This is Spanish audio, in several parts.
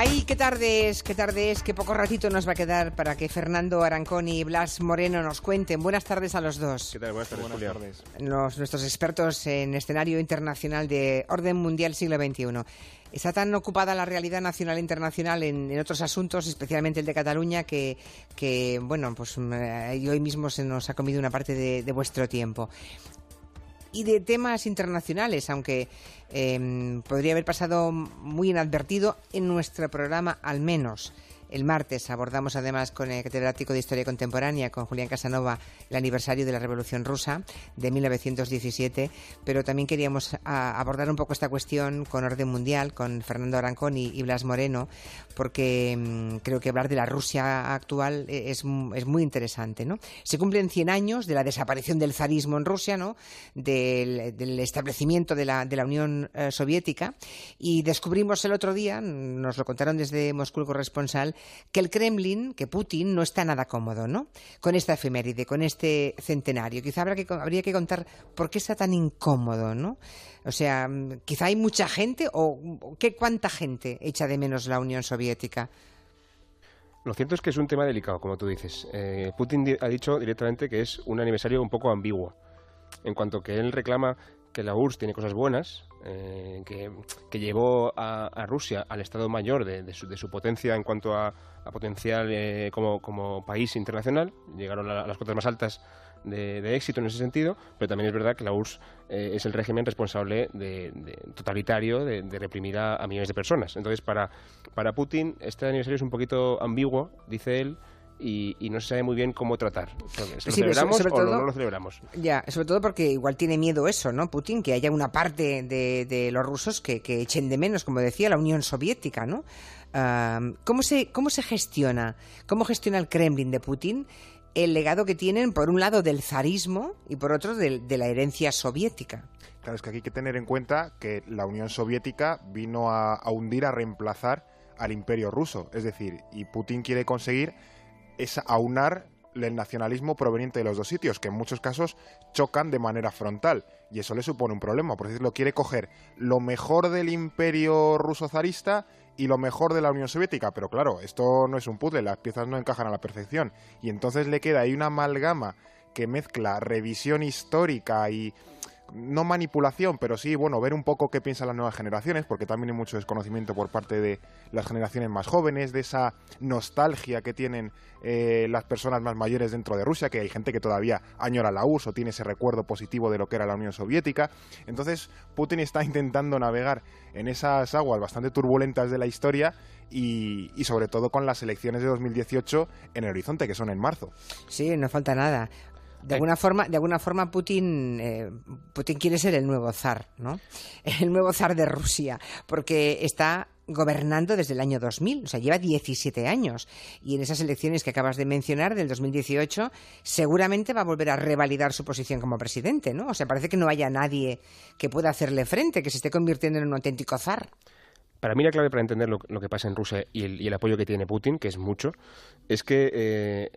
Ay, qué tarde es, qué tarde es, qué poco ratito nos va a quedar para que Fernando Arancón y Blas Moreno nos cuenten. Buenas tardes a los dos. ¿Qué tal? Buenas tardes, Buenas tardes. Los, nuestros expertos en escenario internacional de orden mundial siglo XXI. Está tan ocupada la realidad nacional e internacional en, en otros asuntos, especialmente el de Cataluña, que, que bueno, pues mm, eh, hoy mismo se nos ha comido una parte de, de vuestro tiempo y de temas internacionales, aunque eh, podría haber pasado muy inadvertido en nuestro programa al menos. El martes abordamos además con el catedrático de Historia Contemporánea, con Julián Casanova, el aniversario de la Revolución Rusa de 1917, pero también queríamos a, abordar un poco esta cuestión con orden mundial, con Fernando Arancón y, Blas Moreno, porque mmm, creo que hablar de la Rusia actual es, es, muy interesante. ¿no? Se cumplen 100 años de la desaparición del zarismo en Rusia, ¿no? del, del establecimiento de la, de la Unión eh, Soviética, y descubrimos el otro día, nos lo contaron desde Moscú el corresponsal, que el Kremlin, que Putin, no está nada cómodo, ¿no? Con esta efeméride, con este centenario. Quizá habría que contar por qué está tan incómodo, ¿no? O sea, quizá hay mucha gente o ¿qué cuánta gente echa de menos la Unión Soviética. Lo cierto es que es un tema delicado, como tú dices. Eh, Putin ha dicho directamente que es un aniversario un poco ambiguo. En cuanto que él reclama que la URSS tiene cosas buenas, eh, que, que, llevó a, a, Rusia al estado mayor de, de, su, de, su, potencia en cuanto a, a potencial eh, como, país internacional. Llegaron a, las cotas más altas de, de, éxito en ese sentido, pero también es verdad que la URSS eh, es el régimen responsable de, totalitario de, reprimir a, millones de personas. Entonces, para, para Putin, este aniversario es un poquito ambiguo, dice él, y, y, no se sabe muy bien cómo tratar. ¿Lo sí, celebramos sobre, sobre o todo, no lo celebramos? Ya, sobre todo porque igual tiene miedo eso, ¿no? Putin, que haya una parte de, de los rusos que, que, echen de menos, como decía, la Unión Soviética, ¿no? ¿cómo, se, ¿Cómo se gestiona? ¿Cómo gestiona el Kremlin de Putin? el legado que tienen, por un lado, del zarismo y por otro, de, de, la herencia soviética. Claro, es que aquí hay que tener en cuenta que la Unión Soviética vino a, a hundir, a reemplazar al imperio ruso. Es decir, y Putin quiere conseguir es aunar el nacionalismo proveniente de los dos sitios, que en muchos casos chocan de manera frontal, y eso le supone un problema. Por decirlo, quiere coger lo mejor del imperio ruso zarista y lo mejor de la Unión Soviética, pero claro, esto no es un puzzle, las piezas no encajan a la perfección, y entonces le queda ahí una amalgama que mezcla revisión histórica y no manipulación, pero sí, bueno, ver un poco qué piensan las nuevas generaciones, porque también hay mucho desconocimiento por parte de las generaciones más jóvenes, de esa nostalgia que tienen eh, las personas más mayores dentro de Rusia, que hay gente que todavía añora la URSS o tiene ese recuerdo positivo de lo que era la Unión Soviética. Entonces, Putin está intentando navegar en esas aguas bastante turbulentas de la historia y, y, sobre todo con las elecciones de 2018 en el horizonte, que son en marzo. Sí, no falta nada. De alguna forma, de alguna forma Putin, eh, Putin quiere ser el nuevo zar, ¿no? El nuevo zar de Rusia, porque está gobernando desde el año 2000, o sea, lleva 17 años. Y en esas elecciones que acabas de mencionar, del 2018, seguramente va a volver a revalidar su posición como presidente, ¿no? O sea, parece que no haya nadie que pueda hacerle frente, que se esté convirtiendo en un auténtico zar. Para mí la clave para entender lo, que pasa en Rusia y el, apoyo que tiene Putin, que es mucho, es que eh,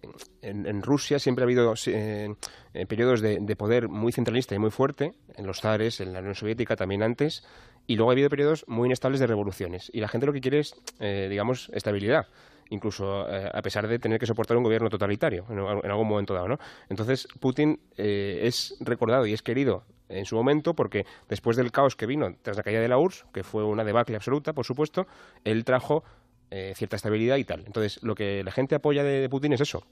en, en, Rusia siempre ha habido eh, eh, periodos de, de, poder muy centralista y muy fuerte, en los zares, en la Unión Soviética también antes, y luego ha habido periodos muy inestables de revoluciones. Y la gente lo que quiere es, eh, digamos, estabilidad incluso eh, a pesar de tener que soportar un gobierno totalitario en, algún momento dado, ¿no? Entonces Putin eh, es recordado y es querido en su momento porque después del caos que vino tras la caída de la URSS, que fue una debacle absoluta, por supuesto, él trajo eh, cierta estabilidad y tal. Entonces lo que la gente apoya de, de Putin es eso.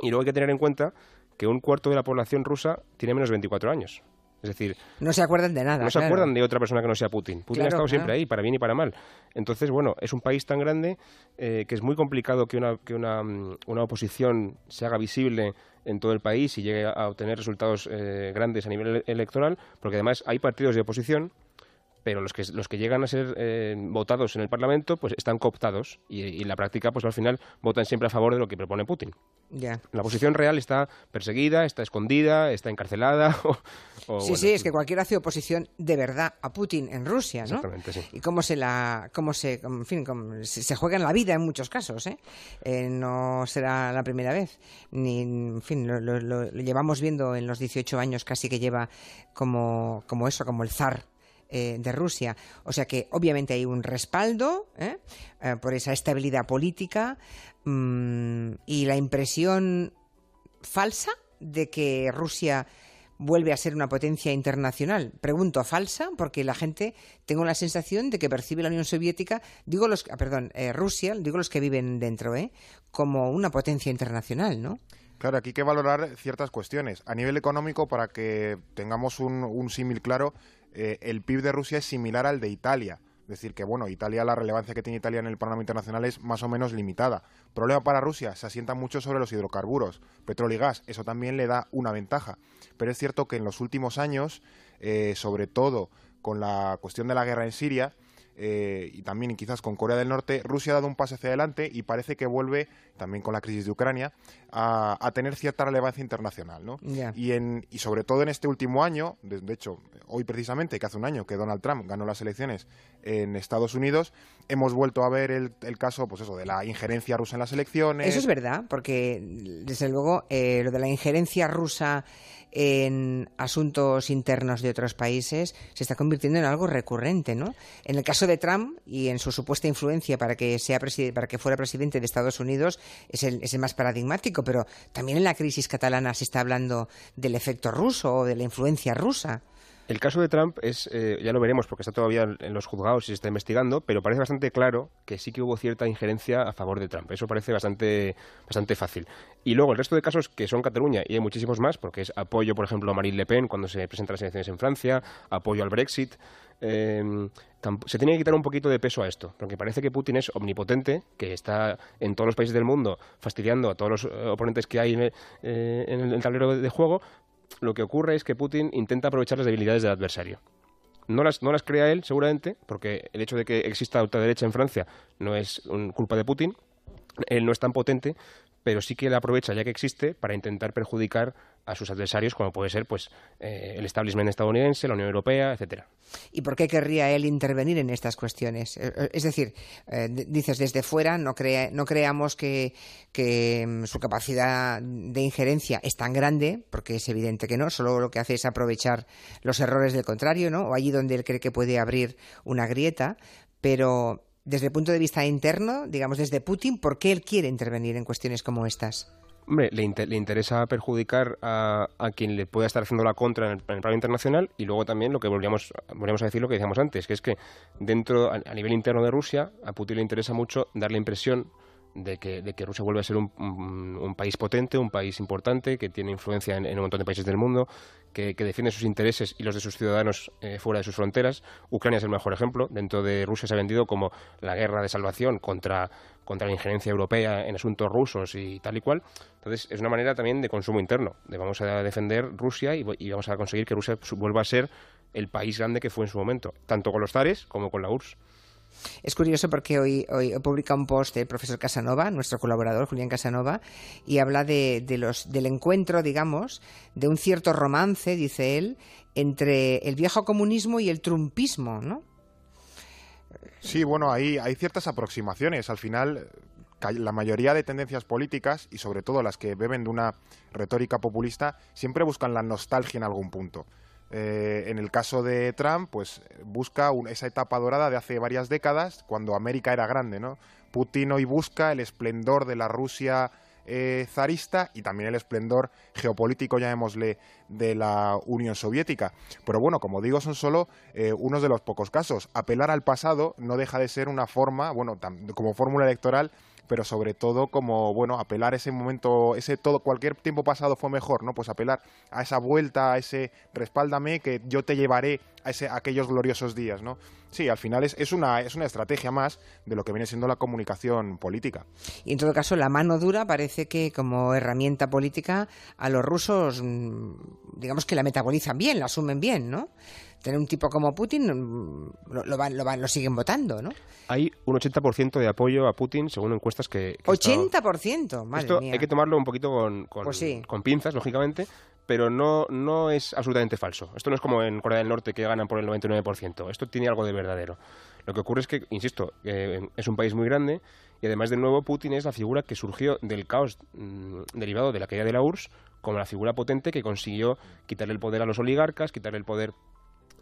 Y luego hay que tener en cuenta que un cuarto de la población rusa tiene menos de 24 años. Es decir, no se acuerdan de nada. No se claro. acuerdan de otra persona que no sea Putin. Putin claro, ha estado claro. siempre ahí, para bien y para mal. Entonces, bueno, es un país tan grande eh, que es muy complicado que una, que una, una, oposición se haga visible en todo el país y llegue a obtener resultados eh, grandes a nivel electoral, porque además hay partidos de oposición pero los que, los que llegan a ser eh, votados en el Parlamento pues están cooptados y, y, en la práctica pues al final votan siempre a favor de lo que propone Putin. Yeah. La oposición real está perseguida, está escondida, está encarcelada. O, o, sí, bueno, sí, es que cualquiera hace oposición de verdad a Putin en Rusia, ¿no? Exactamente, sí. Y cómo se la, cómo se, en fin, cómo se, juega en la vida en muchos casos, ¿eh? eh no será la primera vez, ni, en fin, lo, lo, lo, llevamos viendo en los 18 años casi que lleva como, como eso, como el zar eh, de Rusia. O sea que obviamente hay un respaldo ¿eh? Eh, por esa estabilidad política mm, y la impresión falsa de que Rusia vuelve a ser una potencia internacional. Pregunto, ¿falsa? Porque la gente, tengo la sensación de que percibe la Unión Soviética, digo los, ah, perdón, Rusia, digo los que viven dentro, ¿eh? como una potencia internacional, ¿no? Claro, aquí hay que valorar ciertas cuestiones. A nivel económico, para que tengamos un, símil claro, eh, el PIB de Rusia es similar al de Italia. Es decir, que bueno, Italia, la relevancia que tiene Italia en el panorama internacional es más o menos limitada. Problema para Rusia, se asienta mucho sobre los hidrocarburos, petróleo y gas, eso también le da una ventaja. Pero es cierto que en los últimos años, eh, sobre todo con la cuestión de la guerra en Siria, eh, y también quizás con Corea del Norte, Rusia ha dado un paso hacia adelante y parece que vuelve, también con la crisis de Ucrania, a, tener cierta relevancia internacional. ¿no? Y, en, y sobre todo en este último año, de, hecho, hoy precisamente, que hace un año que Donald Trump ganó las elecciones en Estados Unidos, hemos vuelto a ver el, caso pues eso, de la injerencia rusa en las elecciones. Eso es verdad, porque desde luego eh, lo de la injerencia rusa en asuntos internos de otros países se está convirtiendo en algo recurrente, ¿no? En el de Trump y en su supuesta influencia para que sea para que fuera presidente de Estados Unidos es el, es el más paradigmático, pero también en la crisis catalana se está hablando del efecto ruso o de la influencia rusa. El caso de Trump es, eh, ya lo veremos porque está todavía en los juzgados y se está investigando, pero parece bastante claro que sí que hubo cierta injerencia a favor de Trump. Eso parece bastante, bastante fácil. Y luego el resto de casos que son Cataluña, y hay muchísimos más, porque es apoyo, por ejemplo, a Marine Le Pen cuando se presentan las elecciones en Francia, apoyo al Brexit. Em, se tiene que quitar un poquito de peso a esto, porque parece que Putin es omnipotente, que está en todos los países del mundo fastidiando a todos los eh, oponentes que hay eh, en el tablero de juego, lo que ocurre es que Putin intenta aprovechar las debilidades del adversario. No las, no las crea él, seguramente, porque el hecho de que exista ultraderecha en Francia no es culpa de Putin. Él no es tan potente, pero sí que la aprovecha ya que existe para intentar perjudicar a sus adversarios, como puede ser pues eh, el establishment estadounidense, la Unión Europea, etcétera. ¿Y por qué querría él intervenir en estas cuestiones? Eh, eh, es decir, dices desde fuera, no, no creamos que, mm, su capacidad de injerencia es tan grande, porque es evidente que no, solo lo que hace es aprovechar los errores del contrario, ¿no? O allí donde él cree que puede abrir una grieta, pero desde el punto de vista interno, digamos desde Putin, ¿por qué él quiere intervenir en cuestiones como estas? Hombre, le, interesa perjudicar a, quien le pueda estar haciendo la contra en el, plano internacional y luego también lo que volvíamos, a decir lo que decíamos antes, que es que dentro, a, nivel interno de Rusia, a Putin le interesa mucho dar la impresión de que, que Rusia vuelve a ser un, país potente, un país importante, que tiene influencia en, un montón de países del mundo, que, defiende sus intereses y los de sus ciudadanos eh, fuera de sus fronteras. Ucrania es el mejor ejemplo. Dentro de Rusia se ha vendido como la guerra de salvación contra, contra la injerencia europea en asuntos rusos y tal y cual. Entonces, es una manera también de consumo interno, de vamos a defender Rusia y, y vamos a conseguir que Rusia vuelva a ser el país grande que fue en su momento, tanto con los zares como con la URSS. Es curioso porque hoy, hoy publica un post el profesor Casanova, nuestro colaborador Julián Casanova, y habla de, los, del encuentro, digamos, de un cierto romance, dice él, entre el viejo comunismo y el trumpismo, ¿no? Sí, bueno, hay, hay ciertas aproximaciones. Al final, la mayoría de tendencias políticas, y sobre todo las que beben de una retórica populista, siempre buscan la nostalgia en algún punto. Eh, en el caso de Trump, pues busca esa etapa dorada de hace varias décadas, cuando América era grande, ¿no? Putin hoy busca el esplendor de la Rusia eh, zarista y también el esplendor geopolítico, llamémosle, de la Unión Soviética. Pero bueno, como digo, son solo eh, unos de los pocos casos. Apelar al pasado no deja de ser una forma, bueno, como fórmula electoral pero sobre todo como, bueno, apelar ese momento, ese todo, cualquier tiempo pasado fue mejor, ¿no? Pues apelar a esa vuelta, a ese respáldame que yo te llevaré a, ese, aquellos gloriosos días, ¿no? Sí, al final es, es, una, es una estrategia más de lo que viene siendo la comunicación política. Y en todo caso, la mano dura parece que como herramienta política a los rusos, mm, digamos que la metabolizan bien, la asumen bien, ¿no? Tener un tipo como Putin mm, lo, lo, van, lo, van, lo siguen votando, ¿no? Hay un 80% de apoyo a Putin según encuestas que... que ¡80%! Madre esto mía. hay que tomarlo un poquito con, con, pues sí. con, pinzas, lógicamente, pero no, no es absolutamente falso. Esto no es como en Corea del Norte que ganan por el 99%. Esto tiene algo de verdadero. Lo que ocurre es que, insisto, eh, es un país muy grande y además de nuevo Putin es la figura que surgió del caos mmm, derivado de la caída de la URSS como la figura potente que consiguió quitarle el poder a los oligarcas, quitarle el poder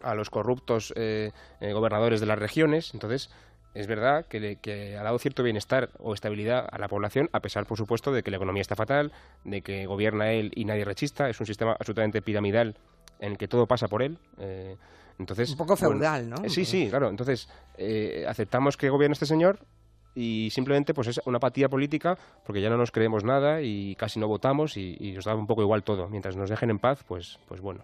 a los corruptos eh, eh, gobernadores de las regiones. Entonces, es verdad que, que, ha dado cierto bienestar o estabilidad a la población, a pesar, por supuesto, de que la economía está fatal, de que gobierna él y nadie rechista. Es un sistema absolutamente piramidal en el que todo pasa por él. Eh, entonces, un poco feudal, ¿no? sí, sí, claro. Entonces, aceptamos que gobierne este señor y simplemente pues es una apatía política porque ya no nos creemos nada y casi no votamos y, y nos da un poco igual todo. Mientras nos dejen en paz, pues, pues bueno.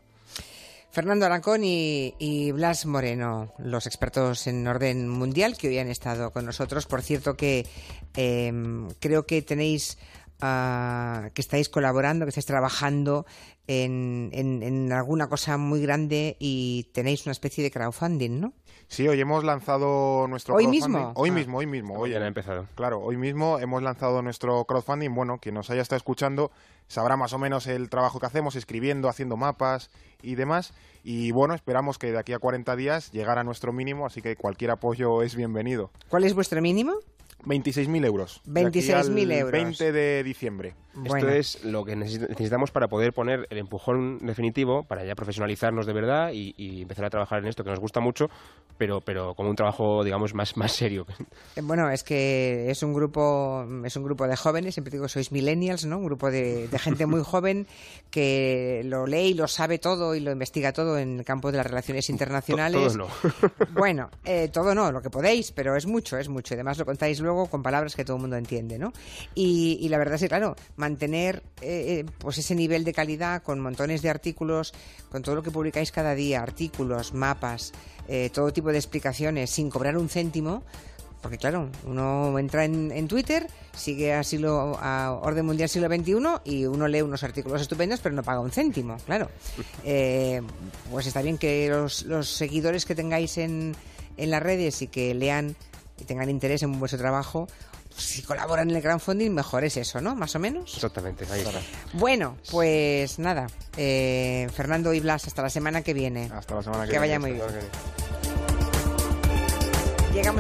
Fernando Arancón y, Blas Moreno, los expertos en orden mundial que hoy han estado con nosotros. Por cierto que em, creo que tenéis Uh, que estáis colaborando, que estáis trabajando en, en, alguna cosa muy grande y tenéis una especie de crowdfunding, ¿no? Sí, hoy hemos lanzado nuestro ¿Hoy crowdfunding. mismo? Hoy Ah. mismo, hoy mismo. Hoy ya ha empezado. Claro, hoy mismo hemos lanzado nuestro crowdfunding. Bueno, quien nos haya estado escuchando sabrá más o menos el trabajo que hacemos, escribiendo, haciendo mapas y demás. Y bueno, esperamos que de aquí a 40 días llegara a nuestro mínimo, así que cualquier apoyo es bienvenido. ¿Cuál es vuestro mínimo? 26.000 euros. De aquí 26.000 al euros. 20 de diciembre. Bueno. Esto es lo que necesi- necesitamos para poder poner el empujón definitivo, para ya profesionalizarnos de verdad y, y empezar a trabajar en esto que nos gusta mucho, pero, pero como un trabajo, digamos, más, más serio. Eh, Bueno, es que es un grupo, es un grupo de jóvenes, siempre digo sois millennials, ¿no? Un grupo de, de gente muy joven que lo lee y lo sabe todo y lo investiga todo en el campo de las relaciones internacionales. Todo no. Bueno, eh, todo no, lo que podéis, pero es mucho, es mucho. Y además lo contáis luego con palabras que todo el mundo entiende, ¿no? Y, y la verdad es que, claro, mantener eh, eh, pues ese nivel de calidad con montones de artículos, con todo lo que publicáis cada día, artículos, mapas, eh, todo tipo de explicaciones, sin cobrar un céntimo, porque claro, uno entra en, en Twitter, sigue a, siglo, a Orden Mundial Siglo XXI y uno lee unos artículos estupendos, pero no paga un céntimo, claro. Eh, pues está bien que los, los seguidores que tengáis en, en las redes y que lean y tengan interés en vuestro trabajo, si colaboran en el crowdfunding, mejor es eso, ¿no? Más o menos. Exactamente, ahí está. Bueno, pues nada, eh, Fernando y Blas, hasta la semana que viene. Hasta la semana que, Que viene. vaya muy bien. Llegamos